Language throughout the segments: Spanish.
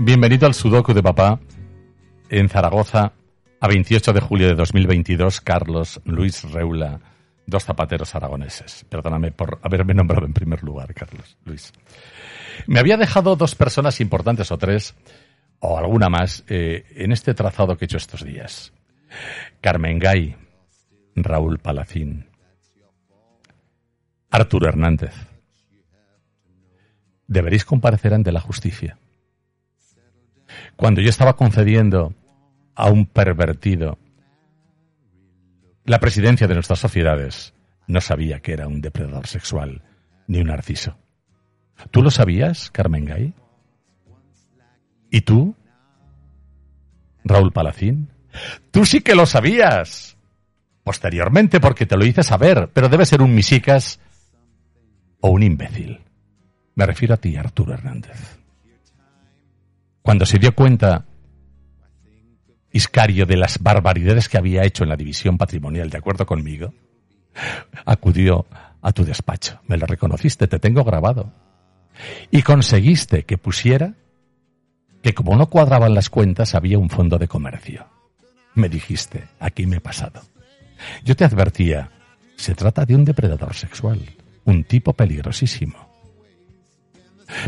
Bienvenido al Sudoku de Papá en Zaragoza a 28 de julio de 2022. Carlos Luis Reula, dos zapateros aragoneses. Perdóname por haberme nombrado en primer lugar, Carlos Luis. Me había dejado dos personas importantes o tres, o alguna más, eh, en este trazado que he hecho estos días. Carmen Gay, Raúl Palacín, Arturo Hernández. Deberéis comparecer ante la justicia cuando yo estaba concediendo a un pervertido la presidencia de nuestras sociedades, no sabía que era un depredador sexual ni un narciso. ¿Tú lo sabías, Carmen Gay? ¿Y tú, Raúl Palacín? Tú sí que lo sabías. Posteriormente, porque te lo hice saber, pero debe ser un misicas o un imbécil. Me refiero a ti, Arturo Hernández cuando se dio cuenta Iscario de las barbaridades que había hecho en la división patrimonial, de acuerdo conmigo, acudió a tu despacho. Me lo reconociste, te tengo grabado. Y conseguiste que pusiera que como no cuadraban las cuentas había un fondo de comercio. Me dijiste, aquí me he pasado. Yo te advertía, se trata de un depredador sexual, un tipo peligrosísimo.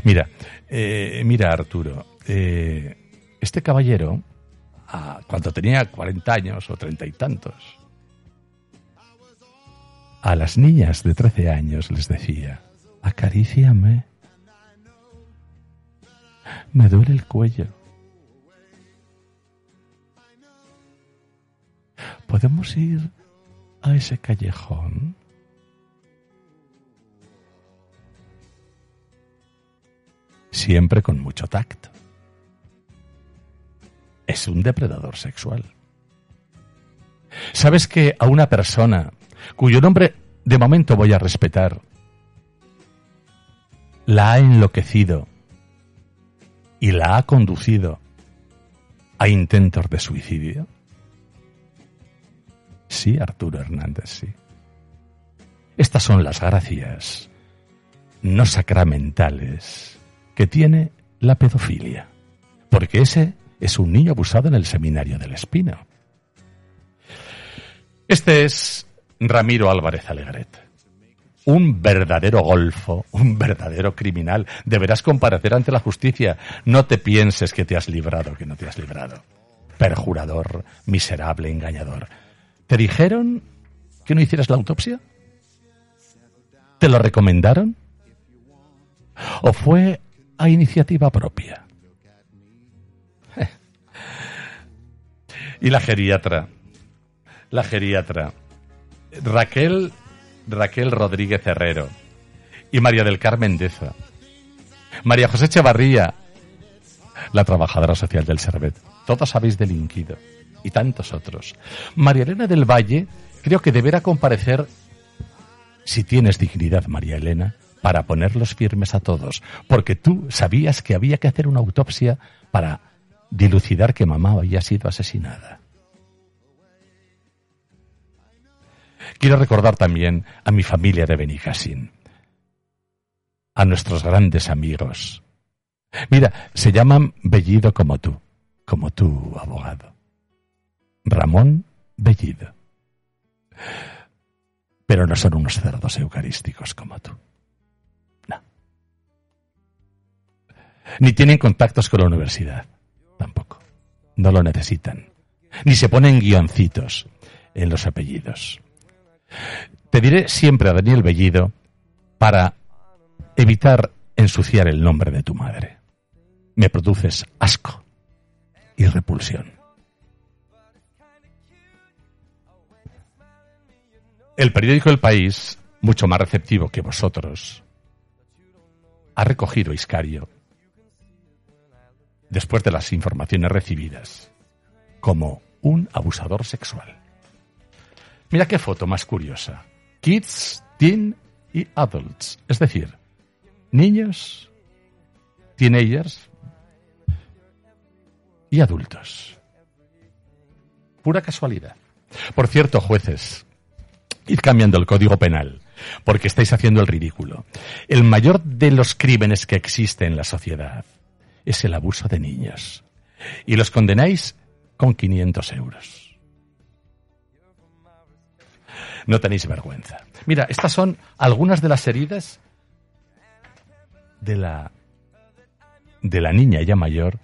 Mira, eh, mira Arturo, eh, este caballero, cuando tenía 40 años o treinta y tantos, a las niñas de 13 años les decía, acaríciame, me duele el cuello. ¿Podemos ir a ese callejón? Siempre con mucho tacto es un depredador sexual. ¿Sabes que a una persona cuyo nombre de momento voy a respetar la ha enloquecido y la ha conducido a intentos de suicidio? Sí, Arturo Hernández, sí. Estas son las gracias no sacramentales que tiene la pedofilia. Porque ese es un niño abusado en el seminario del Espino. Este es Ramiro Álvarez Alegret. Un verdadero golfo, un verdadero criminal. Deberás comparecer ante la justicia. No te pienses que te has librado, que no te has librado. Perjurador, miserable, engañador. ¿Te dijeron que no hicieras la autopsia? ¿Te lo recomendaron? ¿O fue a iniciativa propia? Y la geriatra. La geriatra. Raquel, Raquel Rodríguez Herrero. Y María del Carmen Deza. María José Echevarría, la trabajadora social del Servet. Todos habéis delinquido. Y tantos otros. María Elena del Valle, creo que deberá comparecer, si tienes dignidad, María Elena, para ponerlos firmes a todos. Porque tú sabías que había que hacer una autopsia para dilucidar que mamá había sido asesinada. Quiero recordar también a mi familia de Benicassin, a nuestros grandes amigos. Mira, se llaman Bellido como tú, como tú, abogado. Ramón Bellido. Pero no son unos cerdos eucarísticos como tú. No. Ni tienen contactos con la universidad tampoco. No lo necesitan. Ni se ponen guioncitos en los apellidos. Te diré siempre a Daniel Bellido para evitar ensuciar el nombre de tu madre. Me produces asco y repulsión. El periódico El País, mucho más receptivo que vosotros, ha recogido Iscario, después de las informaciones recibidas, como un abusador sexual. Mira qué foto más curiosa. Kids, teen y adults. Es decir, niños, teenagers y adultos. Pura casualidad. Por cierto, jueces, id cambiando el código penal, porque estáis haciendo el ridículo. El mayor de los crímenes que existe en la sociedad es el abuso de niños. Y los condenáis con 500 euros. No tenéis vergüenza. Mira, estas son algunas de las heridas de la de la niña ya mayor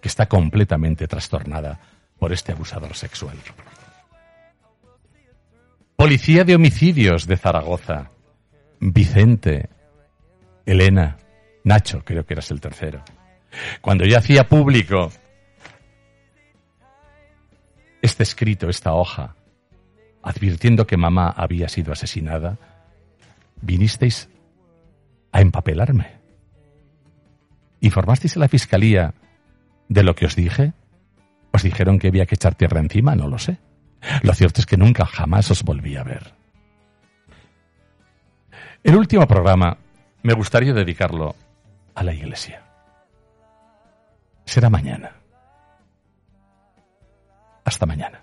que está completamente trastornada por este abusador sexual. Policía de homicidios de Zaragoza. Vicente, Elena, Nacho, creo que eras el tercero. Cuando ya hacía público este escrito, esta hoja, advirtiendo que mamá había sido asesinada, vinisteis a empapelarme. ¿Informasteis a la fiscalía de lo que os dije? ¿Os dijeron que había que echar tierra encima? No lo sé. Lo cierto es que nunca jamás os volví a ver. El último programa me gustaría dedicarlo a la iglesia. Será mañana. Hasta mañana.